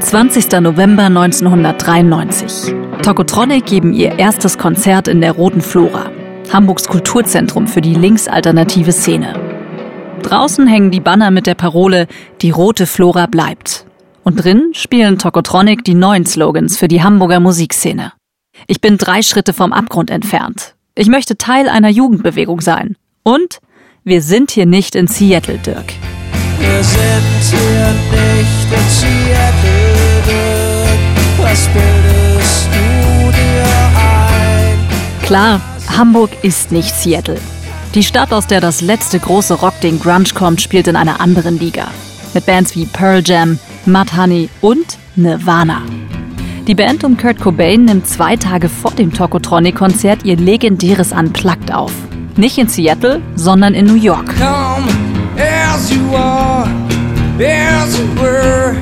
20. November 1993. Tokotronic geben ihr erstes Konzert in der Roten Flora, Hamburgs Kulturzentrum für die linksalternative Szene. Draußen hängen die Banner mit der Parole Die Rote Flora bleibt. Und drin spielen Tokotronic die neuen Slogans für die Hamburger Musikszene. Ich bin drei Schritte vom Abgrund entfernt. Ich möchte Teil einer Jugendbewegung sein. Und wir sind hier nicht in Seattle, Dirk. Wir sind hier nicht in Seattle. Was bildest du dir ein? Klar, Hamburg ist nicht Seattle. Die Stadt, aus der das letzte große Rockding Grunge kommt, spielt in einer anderen Liga. Mit Bands wie Pearl Jam, Mudhoney und Nirvana. Die Band um Kurt Cobain nimmt zwei Tage vor dem Tokotronic-Konzert ihr legendäres Unplugged auf. Nicht in Seattle, sondern in New York. Come as you are, as you were,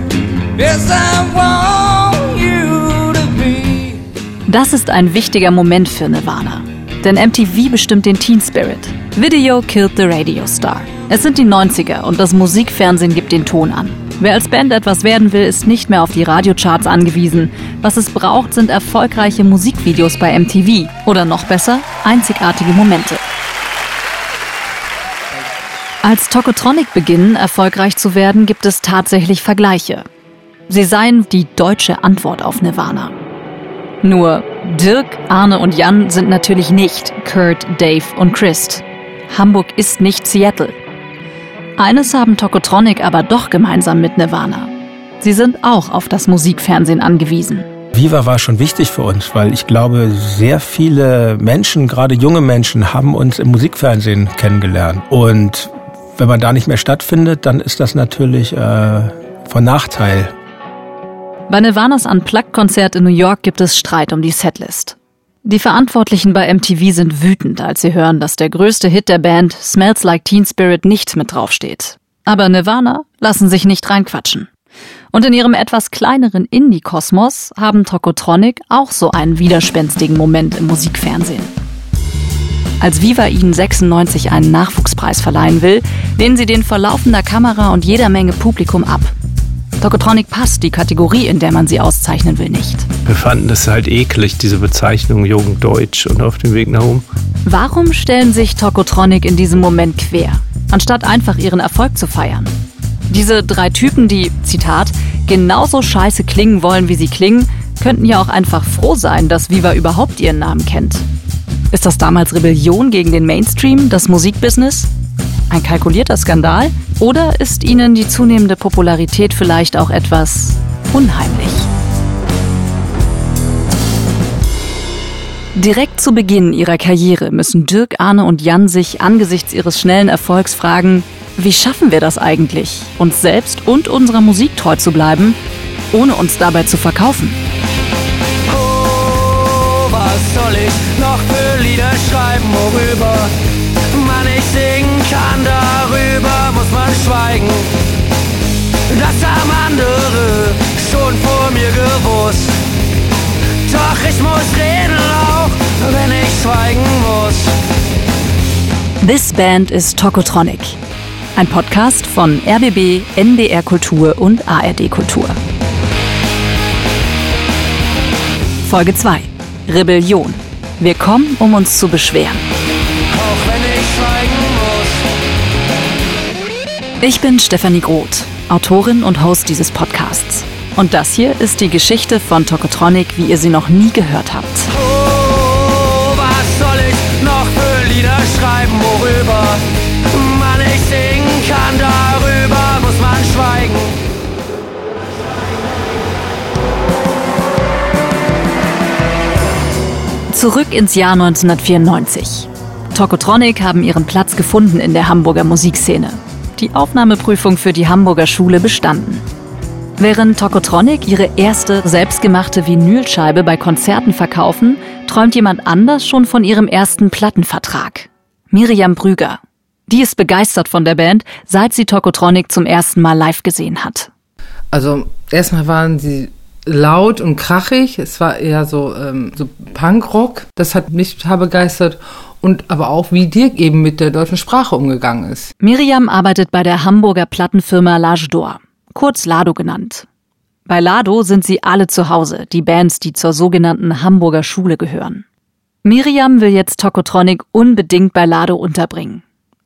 as I want you to be. Das ist ein wichtiger Moment für Nirvana. Denn MTV bestimmt den Teen Spirit. Video killed the Radio Star. Es sind die 90er und das Musikfernsehen gibt den Ton an. Wer als Band etwas werden will, ist nicht mehr auf die Radiocharts angewiesen. Was es braucht, sind erfolgreiche Musikvideos bei MTV. Oder noch besser, einzigartige Momente. Als Tokotronic beginnen, erfolgreich zu werden, gibt es tatsächlich Vergleiche. Sie seien die deutsche Antwort auf Nirvana. Nur Dirk, Arne und Jan sind natürlich nicht Kurt, Dave und Chris. Hamburg ist nicht Seattle. Eines haben Tokotronic aber doch gemeinsam mit Nirvana. Sie sind auch auf das Musikfernsehen angewiesen. Viva war schon wichtig für uns, weil ich glaube, sehr viele Menschen, gerade junge Menschen, haben uns im Musikfernsehen kennengelernt. Und wenn man da nicht mehr stattfindet, dann ist das natürlich äh, von Nachteil. Bei Nirvanas Unplugged-Konzert in New York gibt es Streit um die Setlist. Die Verantwortlichen bei MTV sind wütend, als sie hören, dass der größte Hit der Band Smells Like Teen Spirit nicht mit draufsteht. Aber Nirvana lassen sich nicht reinquatschen. Und in ihrem etwas kleineren Indie-Kosmos haben Tokotronic auch so einen widerspenstigen Moment im Musikfernsehen. Als Viva ihnen 96 einen Nachwuchspreis verleihen will, lehnen sie den vor laufender Kamera und jeder Menge Publikum ab. Tokotronic passt die Kategorie, in der man sie auszeichnen will, nicht. Wir fanden das halt eklig, diese Bezeichnung Jugenddeutsch und auf dem Weg nach oben. Warum stellen sich Tokotronic in diesem Moment quer, anstatt einfach ihren Erfolg zu feiern? Diese drei Typen, die, Zitat, genauso scheiße klingen wollen, wie sie klingen, könnten ja auch einfach froh sein, dass Viva überhaupt ihren Namen kennt. Ist das damals Rebellion gegen den Mainstream, das Musikbusiness? Ein kalkulierter Skandal? Oder ist ihnen die zunehmende Popularität vielleicht auch etwas unheimlich? Direkt zu Beginn ihrer Karriere müssen Dirk, Arne und Jan sich angesichts ihres schnellen Erfolgs fragen, wie schaffen wir das eigentlich, uns selbst und unserer Musik treu zu bleiben, ohne uns dabei zu verkaufen? Oh, was soll ich Schreiben, worüber man nicht singen kann, darüber muss man schweigen. Das haben andere schon vor mir gewusst. Doch ich muss reden, auch wenn ich schweigen muss. This Band is Tokotronic. Ein Podcast von RBB, NDR Kultur und ARD Kultur. Folge 2. Rebellion. Wir kommen, um uns zu beschweren. Auch wenn ich schweigen muss. Ich bin Stefanie Groth, Autorin und Host dieses Podcasts. Und das hier ist die Geschichte von Tokotronic, wie ihr sie noch nie gehört habt. Oh, was soll ich noch für Lieder schreiben, worüber man nicht singen kann, darüber muss man schweigen. Zurück ins Jahr 1994. Tokotronic haben ihren Platz gefunden in der Hamburger Musikszene. Die Aufnahmeprüfung für die Hamburger Schule bestanden. Während Tokotronic ihre erste selbstgemachte Vinylscheibe bei Konzerten verkaufen, träumt jemand anders schon von ihrem ersten Plattenvertrag. Miriam Brüger. Die ist begeistert von der Band, seit sie Tokotronic zum ersten Mal live gesehen hat. Also erstmal waren sie laut und krachig. Es war eher so, ähm, so Punkrock. Das hat mich total begeistert. und aber auch, wie Dirk eben mit der deutschen Sprache umgegangen ist. Miriam arbeitet bei der Hamburger Plattenfirma L'Age d'Or, kurz Lado genannt. Bei Lado sind sie alle zu Hause, die Bands, die zur sogenannten Hamburger Schule gehören. Miriam will jetzt Tokotronic unbedingt bei Lado unterbringen.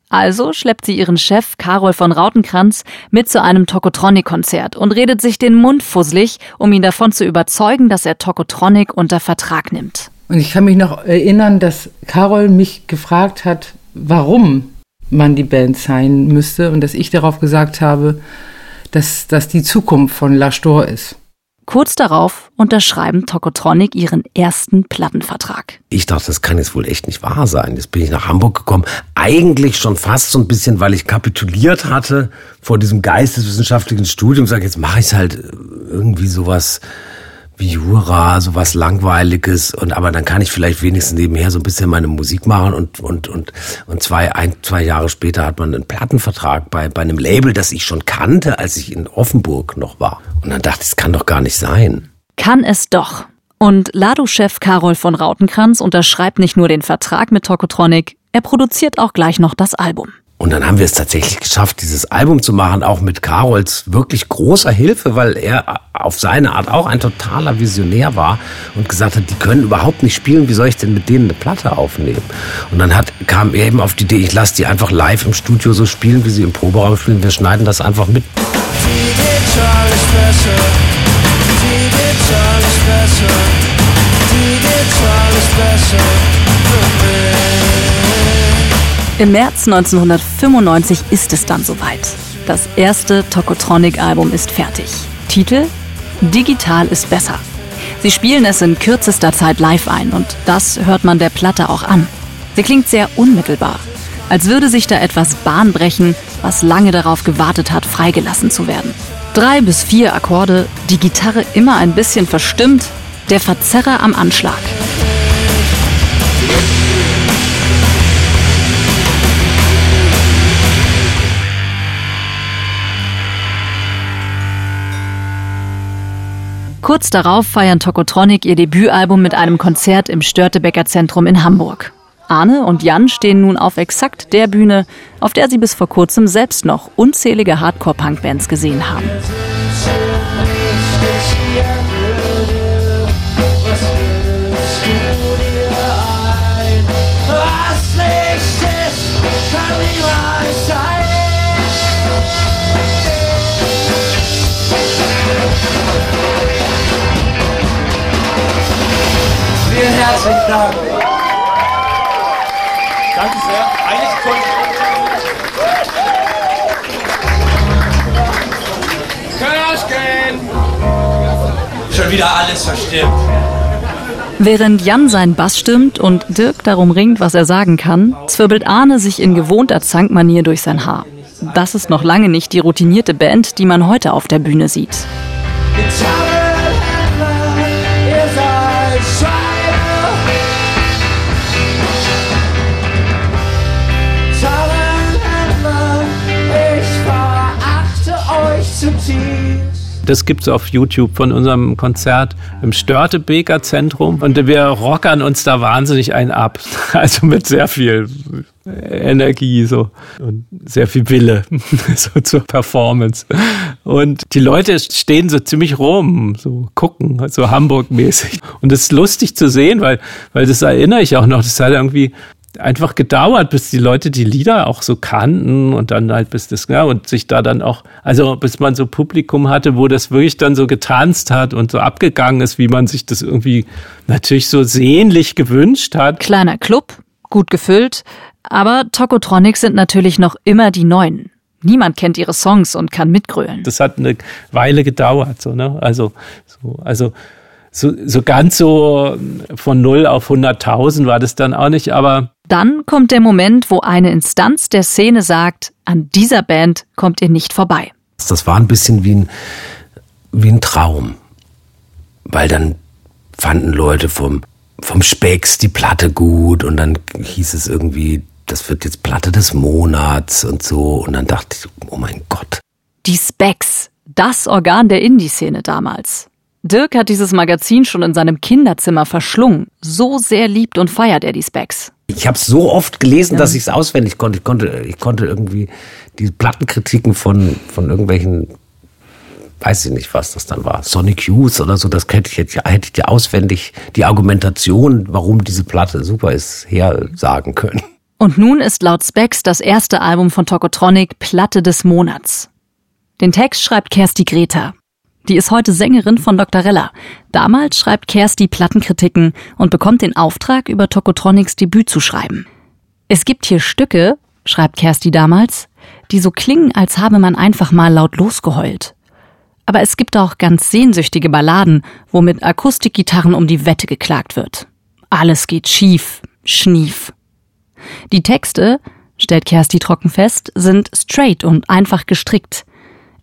Also schleppt sie ihren Chef Karol von Rautenkranz mit zu einem Tokotronic-Konzert und redet sich den Mund fusselig, um ihn davon zu überzeugen, dass er Tokotronic unter Vertrag nimmt. Und ich kann mich noch erinnern, dass Carol mich gefragt hat, warum man die Band sein müsste und dass ich darauf gesagt habe, dass das die Zukunft von La Stor ist. Kurz darauf unterschreiben Tokotronic ihren ersten Plattenvertrag. Ich dachte, das kann jetzt wohl echt nicht wahr sein. Jetzt bin ich nach Hamburg gekommen. Eigentlich schon fast so ein bisschen, weil ich kapituliert hatte vor diesem geisteswissenschaftlichen Studium. Sag jetzt mache ich halt irgendwie sowas wie Jura, sowas langweiliges und aber dann kann ich vielleicht wenigstens nebenher so ein bisschen meine Musik machen und und und und zwei ein zwei Jahre später hat man einen Plattenvertrag bei bei einem Label, das ich schon kannte, als ich in Offenburg noch war und dann dachte ich, es kann doch gar nicht sein. Kann es doch. Und Lado-Chef Karol von Rautenkranz unterschreibt nicht nur den Vertrag mit Tokotronic, er produziert auch gleich noch das Album. Und dann haben wir es tatsächlich geschafft, dieses Album zu machen, auch mit Carols wirklich großer Hilfe, weil er auf seine Art auch ein totaler Visionär war und gesagt hat, die können überhaupt nicht spielen, wie soll ich denn mit denen eine Platte aufnehmen? Und dann hat, kam er eben auf die Idee, ich lasse die einfach live im Studio so spielen, wie sie im Proberaum spielen, wir schneiden das einfach mit. Im März 1995 ist es dann soweit. Das erste Tokotronic-Album ist fertig. Titel Digital ist besser. Sie spielen es in kürzester Zeit live ein und das hört man der Platte auch an. Sie klingt sehr unmittelbar, als würde sich da etwas Bahn brechen, was lange darauf gewartet hat, freigelassen zu werden. Drei bis vier Akkorde, die Gitarre immer ein bisschen verstimmt, der Verzerrer am Anschlag. Kurz darauf feiern Tokotronic ihr Debütalbum mit einem Konzert im Störtebecker Zentrum in Hamburg. Arne und Jan stehen nun auf exakt der Bühne, auf der sie bis vor kurzem selbst noch unzählige Hardcore-Punk-Bands gesehen haben. Vielen herzlichen Dank. Danke sehr. Eigentlich konnte Kirschken! Schon wieder alles verstimmt. Während Jan seinen Bass stimmt und Dirk darum ringt, was er sagen kann, zwirbelt Arne sich in gewohnter Zankmanier durch sein Haar. Das ist noch lange nicht die routinierte Band, die man heute auf der Bühne sieht. Ihr Das gibt's auf YouTube von unserem Konzert im Störtebeker Zentrum und wir rockern uns da wahnsinnig einen ab. Also mit sehr viel Energie so und sehr viel Wille so zur Performance. Und die Leute stehen so ziemlich rum, so gucken, so Hamburg-mäßig. Und das ist lustig zu sehen, weil, weil das erinnere ich auch noch, das hat irgendwie einfach gedauert, bis die Leute die Lieder auch so kannten und dann halt bis das, ja, und sich da dann auch, also bis man so Publikum hatte, wo das wirklich dann so getanzt hat und so abgegangen ist, wie man sich das irgendwie natürlich so sehnlich gewünscht hat. Kleiner Club, gut gefüllt, aber Tokotronic sind natürlich noch immer die Neuen. Niemand kennt ihre Songs und kann mitgrölen. Das hat eine Weile gedauert, so, ne? Also, so, also, so, so ganz so von 0 auf 100.000 war das dann auch nicht, aber Dann kommt der Moment, wo eine Instanz der Szene sagt, an dieser Band kommt ihr nicht vorbei. Das war ein bisschen wie ein, wie ein Traum. Weil dann fanden Leute vom, vom Specks die Platte gut und dann hieß es irgendwie, das wird jetzt Platte des Monats und so. Und dann dachte ich, oh mein Gott. Die Specs, das Organ der Indie-Szene damals. Dirk hat dieses Magazin schon in seinem Kinderzimmer verschlungen. So sehr liebt und feiert er die Specs. Ich habe es so oft gelesen, ja. dass ich es auswendig konnte. Ich konnte, ich konnte irgendwie die Plattenkritiken von, von irgendwelchen, weiß ich nicht, was das dann war, Sonic Youth oder so, das hätte ich jetzt hätte ich dir auswendig die Argumentation, warum diese Platte super ist, her sagen können. Und nun ist laut Specs das erste Album von Tokotronic Platte des Monats. Den Text schreibt Kersti Greta. Die ist heute Sängerin von Dr. Rella. Damals schreibt Kersti Plattenkritiken und bekommt den Auftrag, über Tokotronics Debüt zu schreiben. Es gibt hier Stücke, schreibt Kersti damals, die so klingen, als habe man einfach mal laut losgeheult. Aber es gibt auch ganz sehnsüchtige Balladen, wo mit Akustikgitarren um die Wette geklagt wird. Alles geht schief, schnief. Die Texte, stellt Kersti trocken fest, sind straight und einfach gestrickt.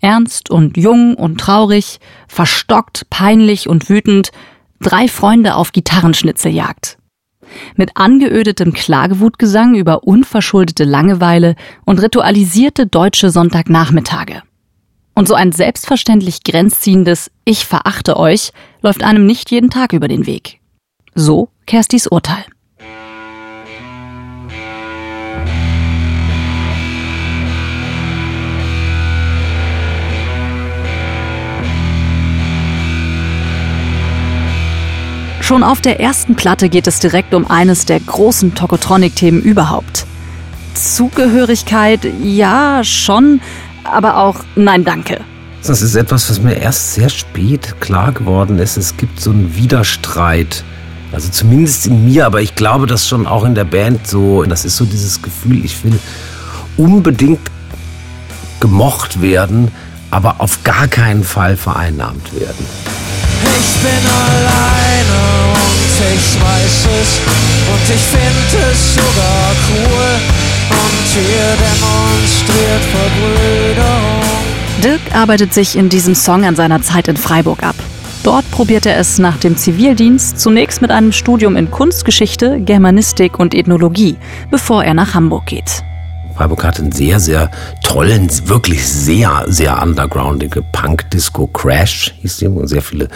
Ernst und jung und traurig, verstockt, peinlich und wütend, drei Freunde auf Gitarrenschnitzeljagd. Mit angeödetem Klagewutgesang über unverschuldete Langeweile und ritualisierte deutsche Sonntagnachmittage. Und so ein selbstverständlich grenzziehendes Ich verachte euch läuft einem nicht jeden Tag über den Weg. So Kerstis Urteil. Schon auf der ersten Platte geht es direkt um eines der großen Tokotronic-Themen überhaupt. Zugehörigkeit, ja, schon, aber auch nein, danke. Das ist etwas, was mir erst sehr spät klar geworden ist. Es gibt so einen Widerstreit. Also zumindest in mir, aber ich glaube, das schon auch in der Band so. Das ist so dieses Gefühl, ich will unbedingt gemocht werden, aber auf gar keinen Fall vereinnahmt werden. Ich bin alleine und ich weiß es und ich finde es sogar cool und hier demonstriert Verbrüderung. Dirk arbeitet sich in diesem Song an seiner Zeit in Freiburg ab. Dort probiert er es nach dem Zivildienst zunächst mit einem Studium in Kunstgeschichte, Germanistik und Ethnologie, bevor er nach Hamburg geht. Freiburg hat einen sehr, sehr tollen, wirklich sehr, sehr undergroundige Punk-Disco-Crash, hieß die, und sehr viele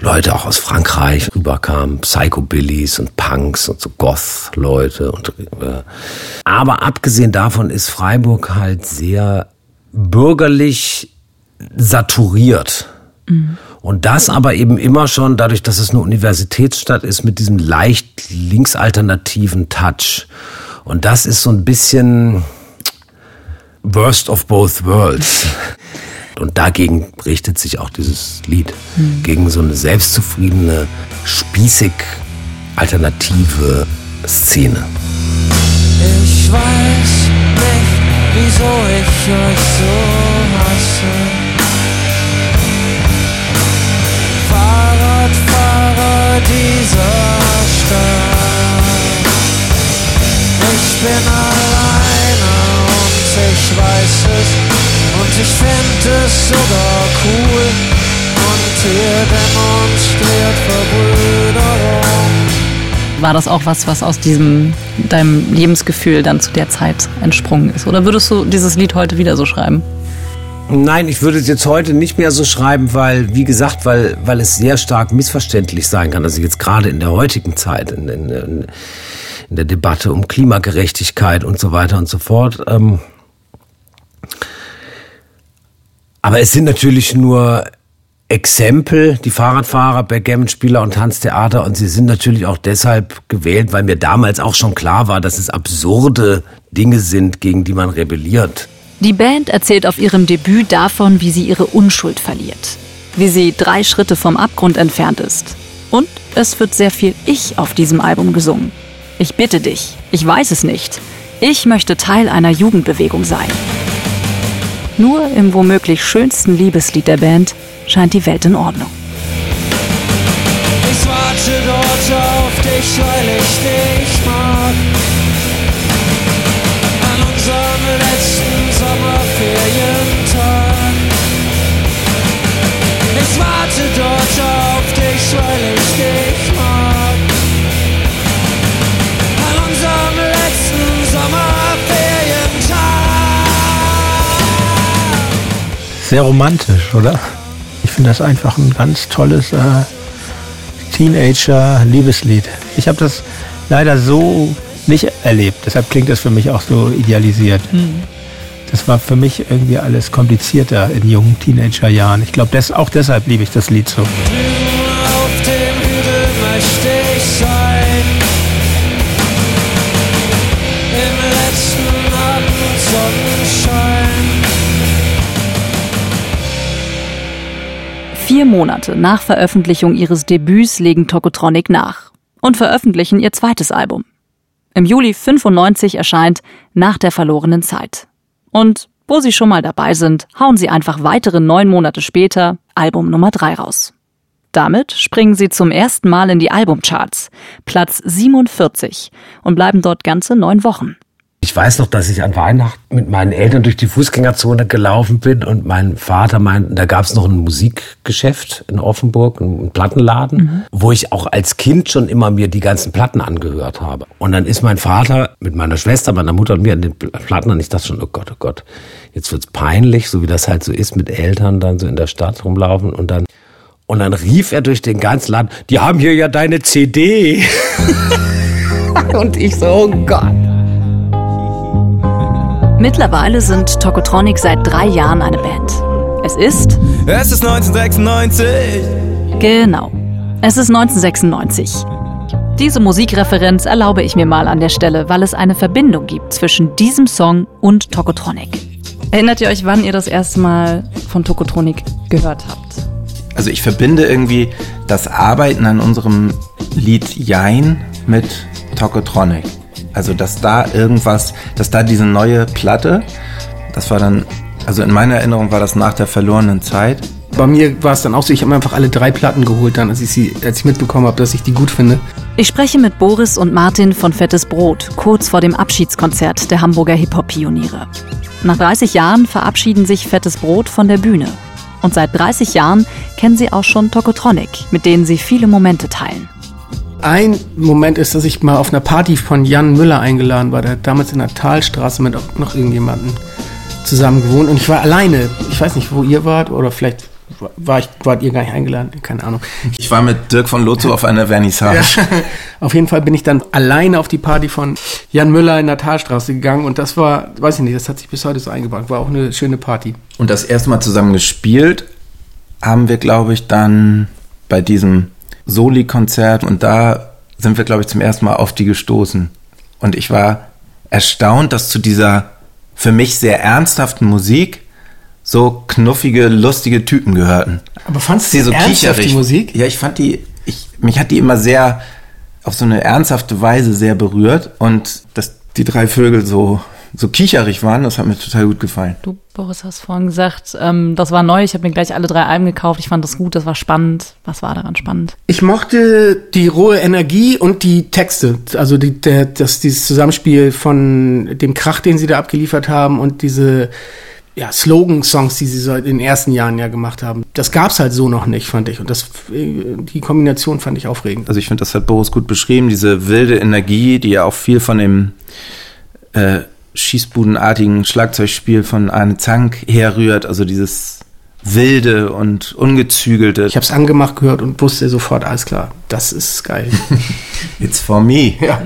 Leute auch aus Frankreich rüberkamen, Psychobillys und Punks und so Goth-Leute. Und, äh, aber abgesehen davon ist Freiburg halt sehr bürgerlich saturiert. Mhm. Und das aber eben immer schon dadurch, dass es eine Universitätsstadt ist, mit diesem leicht linksalternativen Touch. Und das ist so ein bisschen Worst of Both Worlds. Und dagegen richtet sich auch dieses Lied. Mhm. Gegen so eine selbstzufriedene, spießig alternative Szene. Ich weiß nicht, wieso ich euch so hasse. Fahrradfahrer dieser Stadt. Ich bin alleine und ich weiß es und ich find es sogar cool und hier demonstriert Verbrüderung. War das auch was, was aus diesem deinem Lebensgefühl dann zu der Zeit entsprungen ist? Oder würdest du dieses Lied heute wieder so schreiben? Nein, ich würde es jetzt heute nicht mehr so schreiben, weil, wie gesagt, weil, weil es sehr stark missverständlich sein kann. Also jetzt gerade in der heutigen Zeit, in, in, in der Debatte um Klimagerechtigkeit und so weiter und so fort. Ähm, aber es sind natürlich nur Exempel, die Fahrradfahrer, Backgammon-Spieler und Tanztheater. Und sie sind natürlich auch deshalb gewählt, weil mir damals auch schon klar war, dass es absurde Dinge sind, gegen die man rebelliert. Die Band erzählt auf ihrem Debüt davon, wie sie ihre Unschuld verliert. Wie sie drei Schritte vom Abgrund entfernt ist. Und es wird sehr viel Ich auf diesem Album gesungen. Ich bitte dich, ich weiß es nicht. Ich möchte Teil einer Jugendbewegung sein. Nur im womöglich schönsten Liebeslied der Band scheint die Welt in Ordnung. Ich warte dort auf dich, weil ich dich mag. An unserem letzten Sommerferientag. Sehr romantisch, oder? Ich finde das einfach ein ganz tolles äh, Teenager-Liebeslied. Ich habe das leider so nicht erlebt. Deshalb klingt das für mich auch so idealisiert. Mhm. Das war für mich irgendwie alles komplizierter in jungen Teenagerjahren. Ich glaube, auch deshalb liebe ich das Lied so. Vier Monate nach Veröffentlichung ihres Debüts legen Tokotronic nach und veröffentlichen ihr zweites Album. Im Juli 95 erscheint Nach der verlorenen Zeit. Und wo Sie schon mal dabei sind, hauen Sie einfach weitere neun Monate später Album Nummer drei raus. Damit springen Sie zum ersten Mal in die Albumcharts, Platz 47, und bleiben dort ganze neun Wochen. Ich weiß noch, dass ich an Weihnachten mit meinen Eltern durch die Fußgängerzone gelaufen bin und mein Vater meinte, da gab es noch ein Musikgeschäft in Offenburg, einen Plattenladen, mhm. wo ich auch als Kind schon immer mir die ganzen Platten angehört habe. Und dann ist mein Vater mit meiner Schwester, meiner Mutter und mir an den Platten und ich dachte schon, oh Gott, oh Gott, jetzt wird's peinlich, so wie das halt so ist mit Eltern dann so in der Stadt rumlaufen und dann und dann rief er durch den ganzen Laden, die haben hier ja deine CD. und ich so, oh Gott. Mittlerweile sind Tokotronic seit drei Jahren eine Band. Es ist. Es ist 1996. Genau. Es ist 1996. Diese Musikreferenz erlaube ich mir mal an der Stelle, weil es eine Verbindung gibt zwischen diesem Song und Tokotronic. Erinnert ihr euch, wann ihr das erste Mal von Tokotronic gehört habt? Also ich verbinde irgendwie das Arbeiten an unserem Lied Jein mit Tokotronic. Also, dass da irgendwas, dass da diese neue Platte, das war dann, also in meiner Erinnerung war das nach der verlorenen Zeit. Bei mir war es dann auch so, ich habe mir einfach alle drei Platten geholt, dann, als ich sie, als ich mitbekommen habe, dass ich die gut finde. Ich spreche mit Boris und Martin von Fettes Brot, kurz vor dem Abschiedskonzert der Hamburger Hip-Hop-Pioniere. Nach 30 Jahren verabschieden sich Fettes Brot von der Bühne. Und seit 30 Jahren kennen sie auch schon Tokotronic, mit denen sie viele Momente teilen. Ein Moment ist, dass ich mal auf einer Party von Jan Müller eingeladen war. Der hat damals in der Talstraße mit noch irgendjemandem zusammen gewohnt. Und ich war alleine. Ich weiß nicht, wo ihr wart oder vielleicht war ich, wart ihr gar nicht eingeladen, keine Ahnung. Ich war mit Dirk von Lotso auf einer Vernissage. Ja. Auf jeden Fall bin ich dann alleine auf die Party von Jan Müller in der Talstraße gegangen und das war, weiß ich nicht, das hat sich bis heute so eingebracht. War auch eine schöne Party. Und das erste Mal zusammen gespielt haben wir, glaube ich, dann bei diesem Soli-Konzert und da sind wir, glaube ich, zum ersten Mal auf die gestoßen. Und ich war erstaunt, dass zu dieser für mich sehr ernsthaften Musik so knuffige, lustige Typen gehörten. Aber fandst du die so ernsthaft die Musik? Ja, ich fand die, ich, mich hat die immer sehr auf so eine ernsthafte Weise sehr berührt und dass die drei Vögel so so kicherig waren, das hat mir total gut gefallen. Du, Boris, hast vorhin gesagt, ähm, das war neu, ich habe mir gleich alle drei Alben gekauft, ich fand das gut, das war spannend. Was war daran spannend? Ich mochte die rohe Energie und die Texte, also die, der, das, dieses Zusammenspiel von dem Krach, den sie da abgeliefert haben und diese ja, Slogan-Songs, die sie so in den ersten Jahren ja gemacht haben. Das gab's halt so noch nicht, fand ich. Und das, die Kombination fand ich aufregend. Also ich finde, das hat Boris gut beschrieben, diese wilde Energie, die ja auch viel von dem äh, schießbudenartigen Schlagzeugspiel von Arne Zank herrührt, also dieses wilde und ungezügelte. Ich habe es angemacht gehört und wusste sofort, alles klar, das ist geil. It's for me. Ja.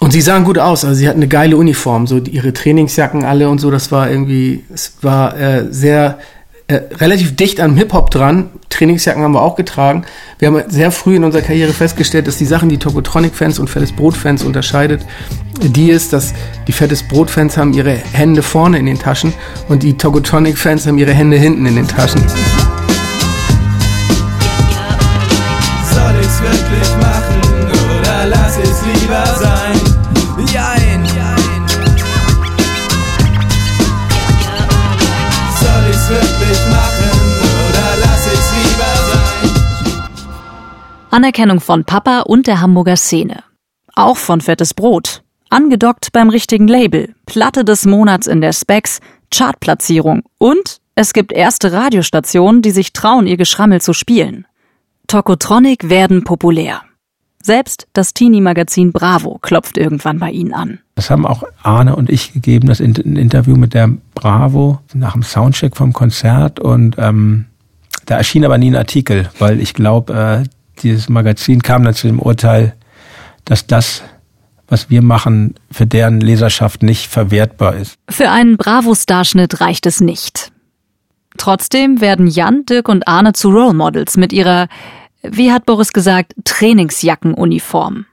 Und sie sahen gut aus, also sie hatten eine geile Uniform, so ihre Trainingsjacken alle und so, das war irgendwie, es war äh, sehr äh, relativ dicht am Hip-Hop dran. Trainingsjacken haben wir auch getragen. Wir haben sehr früh in unserer Karriere festgestellt, dass die Sachen, die Tokotronic-Fans und Fettes Brot-Fans unterscheidet, die ist, dass die Fettes Brot-Fans haben ihre Hände vorne in den Taschen und die Tokotronic-Fans haben ihre Hände hinten in den Taschen. Anerkennung von Papa und der Hamburger Szene. Auch von Fettes Brot. Angedockt beim richtigen Label. Platte des Monats in der Specs. Chartplatzierung. Und es gibt erste Radiostationen, die sich trauen, ihr Geschrammel zu spielen. Tokotronic werden populär. Selbst das Teenie-Magazin Bravo klopft irgendwann bei ihnen an. Das haben auch Arne und ich gegeben, das Interview mit der Bravo nach dem Soundcheck vom Konzert und ähm, da erschien aber nie ein Artikel, weil ich glaube, äh, dieses Magazin kam dann zu dem Urteil, dass das, was wir machen, für deren Leserschaft nicht verwertbar ist. Für einen Bravo-Starschnitt reicht es nicht. Trotzdem werden Jan, Dirk und Arne zu Role Models mit ihrer, wie hat Boris gesagt, Trainingsjackenuniform.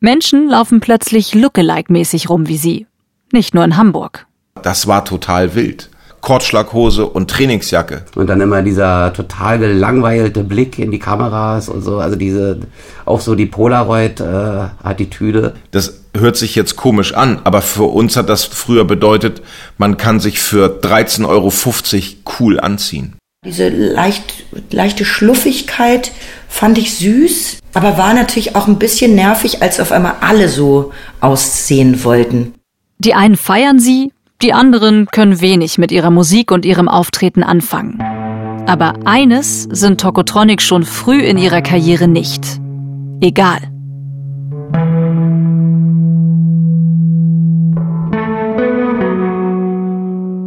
Menschen laufen plötzlich Lookalike-mäßig rum wie sie. Nicht nur in Hamburg. Das war total wild. Kortschlaghose und Trainingsjacke. Und dann immer dieser total gelangweilte Blick in die Kameras und so, also diese, auch so die Polaroid-Attitüde. Äh, das hört sich jetzt komisch an, aber für uns hat das früher bedeutet, man kann sich für 13,50 Euro cool anziehen. Diese leicht, leichte Schluffigkeit fand ich süß, aber war natürlich auch ein bisschen nervig, als auf einmal alle so aussehen wollten. Die einen feiern sie, die anderen können wenig mit ihrer Musik und ihrem Auftreten anfangen. Aber eines sind Tokotronic schon früh in ihrer Karriere nicht. Egal.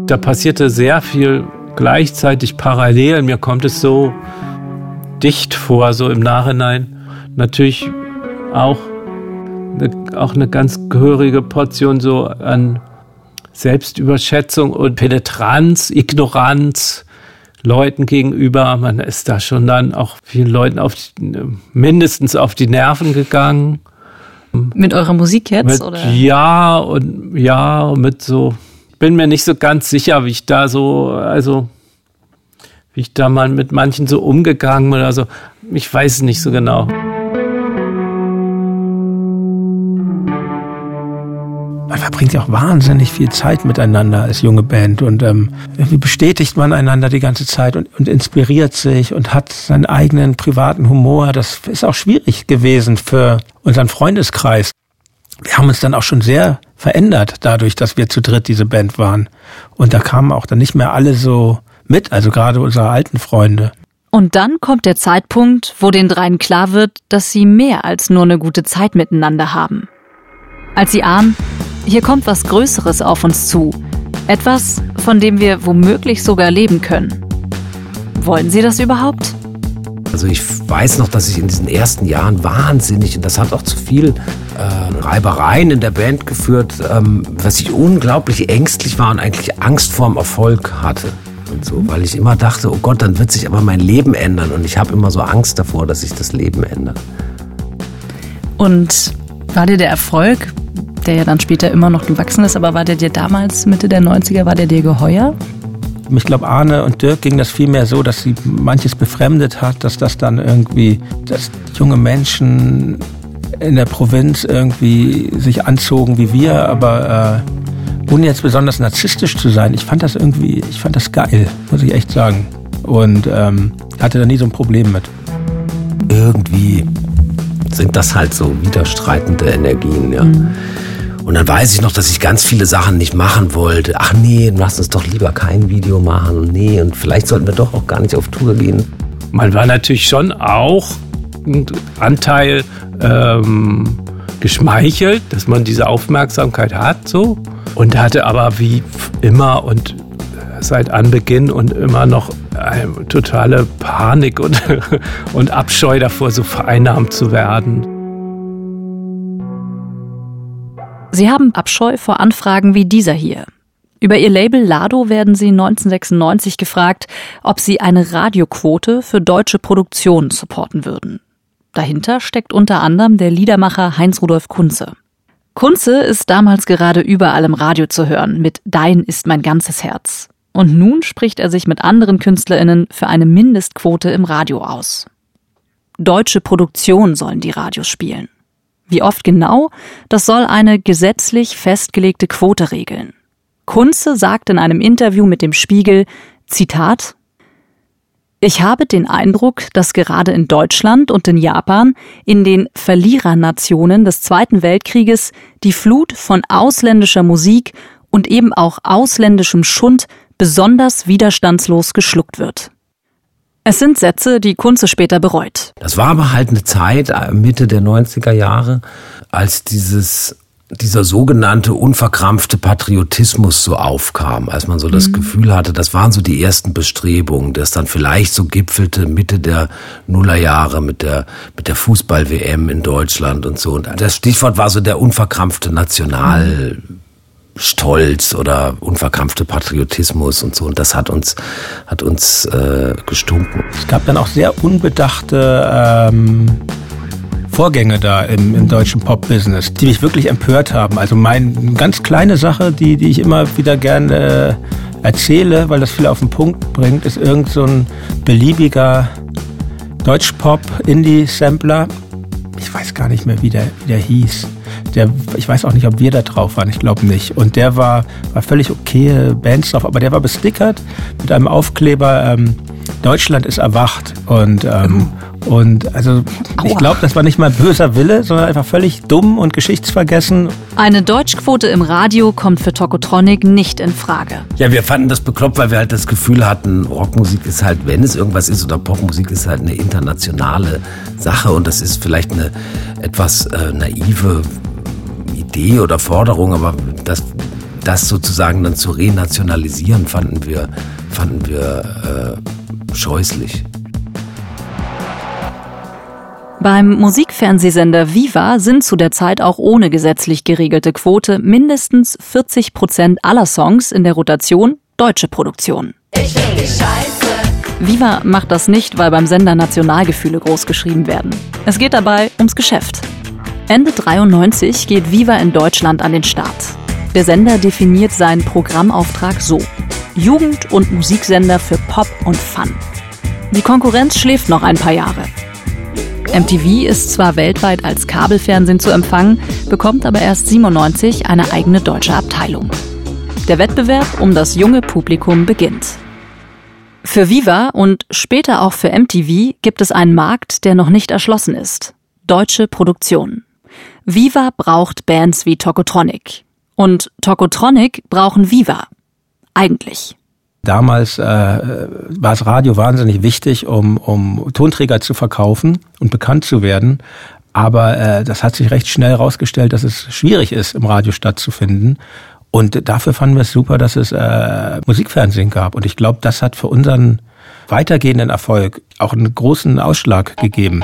Da passierte sehr viel gleichzeitig parallel. Mir kommt es so dicht vor, so im Nachhinein. Natürlich auch auch eine ganz gehörige Portion so an Selbstüberschätzung und Penetranz, Ignoranz Leuten gegenüber. Man ist da schon dann auch vielen Leuten auf die, mindestens auf die Nerven gegangen. Mit eurer Musik jetzt? Mit, oder? Ja, und ja, mit so, bin mir nicht so ganz sicher, wie ich da so, also wie ich da mal mit manchen so umgegangen bin oder so. Ich weiß es nicht so genau. Man verbringt ja auch wahnsinnig viel Zeit miteinander als junge Band und ähm, irgendwie bestätigt man einander die ganze Zeit und, und inspiriert sich und hat seinen eigenen privaten Humor. Das ist auch schwierig gewesen für unseren Freundeskreis. Wir haben uns dann auch schon sehr verändert dadurch, dass wir zu dritt diese Band waren. Und da kamen auch dann nicht mehr alle so mit, also gerade unsere alten Freunde. Und dann kommt der Zeitpunkt, wo den dreien klar wird, dass sie mehr als nur eine gute Zeit miteinander haben. Als sie ahnen, hier kommt was Größeres auf uns zu. Etwas, von dem wir womöglich sogar leben können. Wollen Sie das überhaupt? Also ich weiß noch, dass ich in diesen ersten Jahren wahnsinnig, und das hat auch zu viel äh, Reibereien in der Band geführt, ähm, dass ich unglaublich ängstlich war und eigentlich Angst vorm Erfolg hatte. Und so, weil ich immer dachte, oh Gott, dann wird sich aber mein Leben ändern. Und ich habe immer so Angst davor, dass sich das Leben ändert. Und war dir der Erfolg der ja dann später immer noch gewachsen ist, aber war der dir damals, Mitte der 90er, war der dir geheuer? Ich glaube, Arne und Dirk ging das vielmehr so, dass sie manches befremdet hat, dass das dann irgendwie, dass junge Menschen in der Provinz irgendwie sich anzogen wie wir, aber äh, ohne jetzt besonders narzisstisch zu sein, ich fand das irgendwie, ich fand das geil, muss ich echt sagen. Und ähm, hatte da nie so ein Problem mit. Irgendwie sind das halt so widerstreitende Energien, ja. Mhm. Und dann weiß ich noch, dass ich ganz viele Sachen nicht machen wollte. Ach nee, lass uns doch lieber kein Video machen. Nee, und vielleicht sollten wir doch auch gar nicht auf Tour gehen. Man war natürlich schon auch ein Anteil ähm, geschmeichelt, dass man diese Aufmerksamkeit hat, so. Und hatte aber wie immer und seit Anbeginn und immer noch eine totale Panik und, und Abscheu davor, so vereinnahmt zu werden. Sie haben Abscheu vor Anfragen wie dieser hier. Über ihr Label Lado werden sie 1996 gefragt, ob sie eine Radioquote für deutsche Produktionen supporten würden. Dahinter steckt unter anderem der Liedermacher Heinz-Rudolf Kunze. Kunze ist damals gerade überall im Radio zu hören mit Dein ist mein ganzes Herz. Und nun spricht er sich mit anderen KünstlerInnen für eine Mindestquote im Radio aus. Deutsche Produktionen sollen die Radios spielen. Wie oft genau, das soll eine gesetzlich festgelegte Quote regeln. Kunze sagt in einem Interview mit dem Spiegel, Zitat, ich habe den Eindruck, dass gerade in Deutschland und in Japan, in den Verlierernationen des Zweiten Weltkrieges, die Flut von ausländischer Musik und eben auch ausländischem Schund besonders widerstandslos geschluckt wird. Es sind Sätze, die Kunze später bereut. Das war aber halt eine Zeit, äh, Mitte der 90er Jahre, als dieses dieser sogenannte unverkrampfte Patriotismus so aufkam, als man so das mhm. Gefühl hatte, das waren so die ersten Bestrebungen, das dann vielleicht so gipfelte Mitte der Nullerjahre mit der, mit der Fußball-WM in Deutschland und so. Und das Stichwort war so der unverkrampfte Nationalstolz oder unverkrampfte Patriotismus und so. Und das hat uns, hat uns äh, gestunken. Es gab dann auch sehr unbedachte ähm Vorgänge da im, im deutschen Pop-Business, die mich wirklich empört haben. Also meine ganz kleine Sache, die, die ich immer wieder gerne äh, erzähle, weil das viel auf den Punkt bringt, ist irgend so ein beliebiger Deutsch-Pop-Indie-Sampler. Ich weiß gar nicht mehr, wie der, wie der hieß. Der, ich weiß auch nicht, ob wir da drauf waren, ich glaube nicht. Und der war, war völlig okay, Bands drauf, aber der war bestickert mit einem Aufkleber, ähm, Deutschland ist erwacht. Und ähm, und also ich glaube, das war nicht mal böser Wille, sondern einfach völlig dumm und geschichtsvergessen. Eine Deutschquote im Radio kommt für Tokotronic nicht in Frage. Ja, wir fanden das bekloppt, weil wir halt das Gefühl hatten, Rockmusik ist halt, wenn es irgendwas ist, oder Popmusik ist halt eine internationale Sache und das ist vielleicht eine etwas äh, naive Idee oder Forderung, aber das, das sozusagen dann zu renationalisieren, fanden wir, fanden wir äh, scheußlich. Beim Musikfernsehsender Viva sind zu der Zeit auch ohne gesetzlich geregelte Quote mindestens 40 Prozent aller Songs in der Rotation deutsche Produktion. Ich die Scheiße. Viva macht das nicht, weil beim Sender Nationalgefühle großgeschrieben werden. Es geht dabei ums Geschäft. Ende 93 geht Viva in Deutschland an den Start. Der Sender definiert seinen Programmauftrag so. Jugend- und Musiksender für Pop und Fun. Die Konkurrenz schläft noch ein paar Jahre. MTV ist zwar weltweit als Kabelfernsehen zu empfangen, bekommt aber erst 97 eine eigene deutsche Abteilung. Der Wettbewerb um das junge Publikum beginnt. Für Viva und später auch für MTV gibt es einen Markt, der noch nicht erschlossen ist. Deutsche Produktion. Viva braucht Bands wie Tokotronic. Und Tokotronic brauchen Viva. Eigentlich. Damals äh, war das Radio wahnsinnig wichtig, um, um Tonträger zu verkaufen und bekannt zu werden. Aber äh, das hat sich recht schnell herausgestellt, dass es schwierig ist, im Radio stattzufinden. Und dafür fanden wir es super, dass es äh, Musikfernsehen gab. Und ich glaube, das hat für unseren weitergehenden Erfolg auch einen großen Ausschlag gegeben.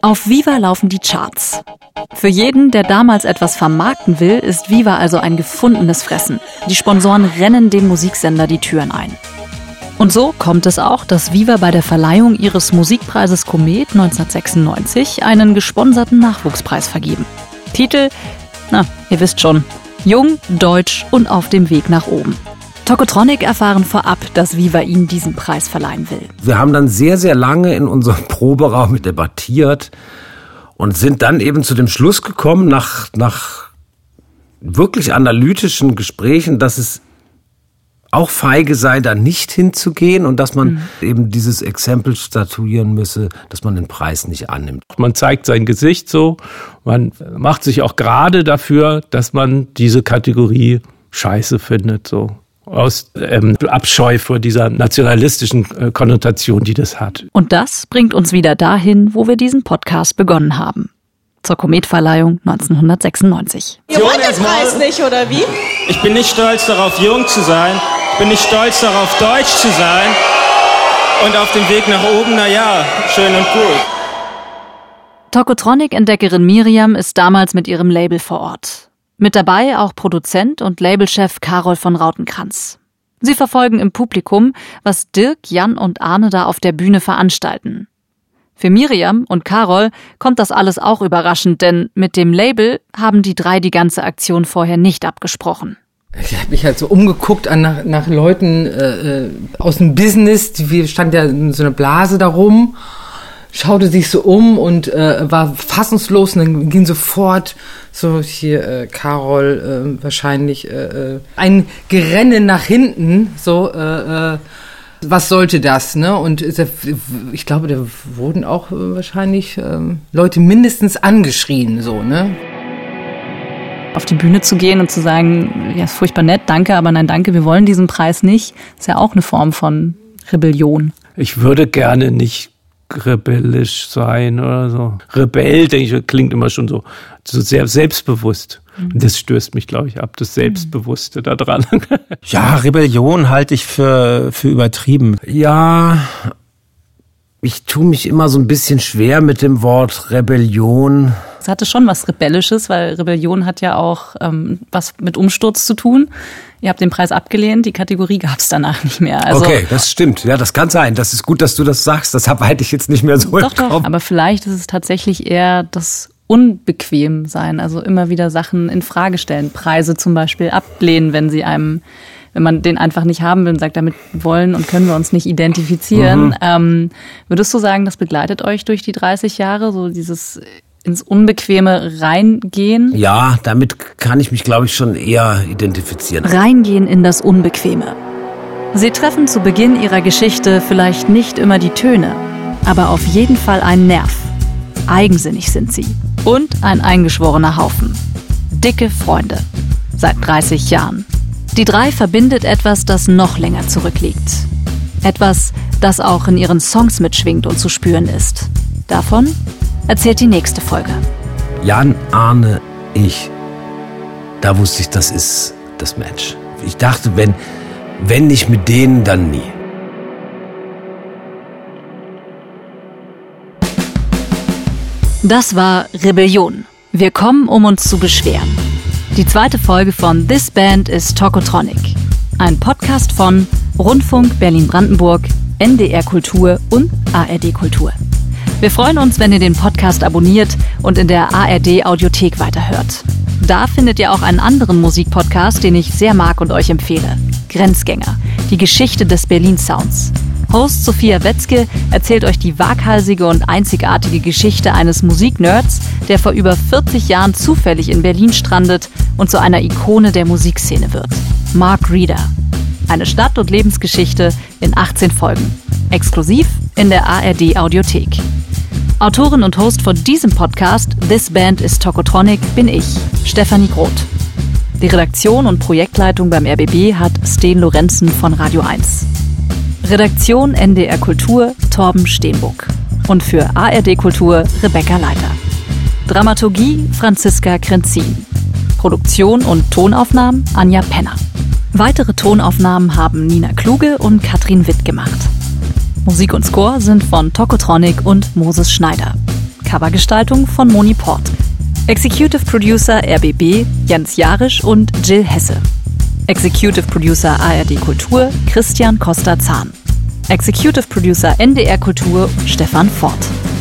Auf Viva laufen die Charts. Für jeden, der damals etwas vermarkten will, ist Viva also ein gefundenes Fressen. Die Sponsoren rennen dem Musiksender die Türen ein. Und so kommt es auch, dass Viva bei der Verleihung ihres Musikpreises Komet 1996 einen gesponserten Nachwuchspreis vergeben. Titel, na, ihr wisst schon, Jung, Deutsch und auf dem Weg nach oben. Tokotronic erfahren vorab, dass Viva ihnen diesen Preis verleihen will. Wir haben dann sehr, sehr lange in unserem Proberaum debattiert, und sind dann eben zu dem Schluss gekommen, nach, nach wirklich analytischen Gesprächen, dass es auch feige sei, da nicht hinzugehen und dass man mhm. eben dieses Exempel statuieren müsse, dass man den Preis nicht annimmt. Man zeigt sein Gesicht so, man macht sich auch gerade dafür, dass man diese Kategorie scheiße findet, so aus ähm, Abscheu vor dieser nationalistischen äh, Konnotation, die das hat. Und das bringt uns wieder dahin, wo wir diesen Podcast begonnen haben. Zur Kometverleihung 1996. Ihr wollt den Preis nicht, oder wie? Ich bin nicht stolz darauf, jung zu sein. Ich bin nicht stolz darauf, deutsch zu sein. Und auf dem Weg nach oben, na ja, schön und gut. Tokotronic-Entdeckerin Miriam ist damals mit ihrem Label vor Ort. Mit dabei auch Produzent und Labelchef Carol von Rautenkranz. Sie verfolgen im Publikum, was Dirk, Jan und Arne da auf der Bühne veranstalten. Für Miriam und Carol kommt das alles auch überraschend, denn mit dem Label haben die drei die ganze Aktion vorher nicht abgesprochen. Ich habe mich halt so umgeguckt an nach, nach Leuten äh, äh aus dem Business, die stand ja so eine Blase darum schaute sich so um und äh, war fassungslos und dann ging sofort so hier äh, Carol äh, wahrscheinlich äh, äh ein Gerenne nach hinten so äh, äh, was sollte das ne und ich glaube da wurden auch äh, wahrscheinlich äh, Leute mindestens angeschrien so ne auf die Bühne zu gehen und zu sagen, ja, ist furchtbar nett, danke, aber nein, danke, wir wollen diesen Preis nicht, ist ja auch eine Form von Rebellion. Ich würde gerne nicht rebellisch sein oder so. Rebell, denke ich, klingt immer schon so, so sehr selbstbewusst. Und das stößt mich, glaube ich, ab, das Selbstbewusste da dran. Ja, Rebellion halte ich für, für übertrieben. Ja, ich tue mich immer so ein bisschen schwer mit dem Wort Rebellion. Es hatte schon was Rebellisches, weil Rebellion hat ja auch ähm, was mit Umsturz zu tun. Ihr habt den Preis abgelehnt, die Kategorie gab es danach nicht mehr. Also, okay, das stimmt. Ja, das kann sein. Das ist gut, dass du das sagst. Das habe ich jetzt nicht mehr so Doch, doch, aber vielleicht ist es tatsächlich eher das unbequem sein, also immer wieder Sachen in Frage stellen, Preise zum Beispiel ablehnen, wenn sie einem wenn man den einfach nicht haben will und sagt, damit wollen und können wir uns nicht identifizieren. Mhm. Ähm, würdest du sagen, das begleitet euch durch die 30 Jahre, so dieses ins Unbequeme reingehen? Ja, damit kann ich mich, glaube ich, schon eher identifizieren. Reingehen in das Unbequeme. Sie treffen zu Beginn ihrer Geschichte vielleicht nicht immer die Töne, aber auf jeden Fall einen Nerv. Eigensinnig sind sie. Und ein eingeschworener Haufen. Dicke Freunde. Seit 30 Jahren. Die drei verbindet etwas, das noch länger zurückliegt. Etwas, das auch in ihren Songs mitschwingt und zu spüren ist. Davon erzählt die nächste Folge. Jan, Arne, ich. Da wusste ich, das ist das Match. Ich dachte, wenn, wenn nicht mit denen, dann nie. Das war Rebellion. Wir kommen, um uns zu beschweren. Die zweite Folge von This Band is Tokotronic. Ein Podcast von Rundfunk Berlin-Brandenburg, NDR Kultur und ARD Kultur. Wir freuen uns, wenn ihr den Podcast abonniert und in der ARD Audiothek weiterhört. Da findet ihr auch einen anderen Musikpodcast, den ich sehr mag und euch empfehle. Grenzgänger, die Geschichte des Berlin Sounds. Host Sophia Wetzke erzählt euch die waghalsige und einzigartige Geschichte eines Musiknerds, der vor über 40 Jahren zufällig in Berlin strandet und zu einer Ikone der Musikszene wird. Mark Reeder. Eine Stadt- und Lebensgeschichte in 18 Folgen. Exklusiv in der ARD Audiothek. Autorin und Host von diesem Podcast This Band is Tokotronic bin ich, Stefanie Groth. Die Redaktion und Projektleitung beim RBB hat Sten Lorenzen von Radio 1. Redaktion NDR Kultur Torben Steenbuck. Und für ARD Kultur Rebecca Leiter. Dramaturgie Franziska Krenzin. Produktion und Tonaufnahmen Anja Penner. Weitere Tonaufnahmen haben Nina Kluge und Katrin Witt gemacht. Musik und Score sind von Tokotronic und Moses Schneider. Covergestaltung von Moni Port. Executive Producer RBB Jens Jarisch und Jill Hesse. Executive Producer ARD Kultur Christian Costa-Zahn. Executive Producer NDR Kultur Stefan Fort.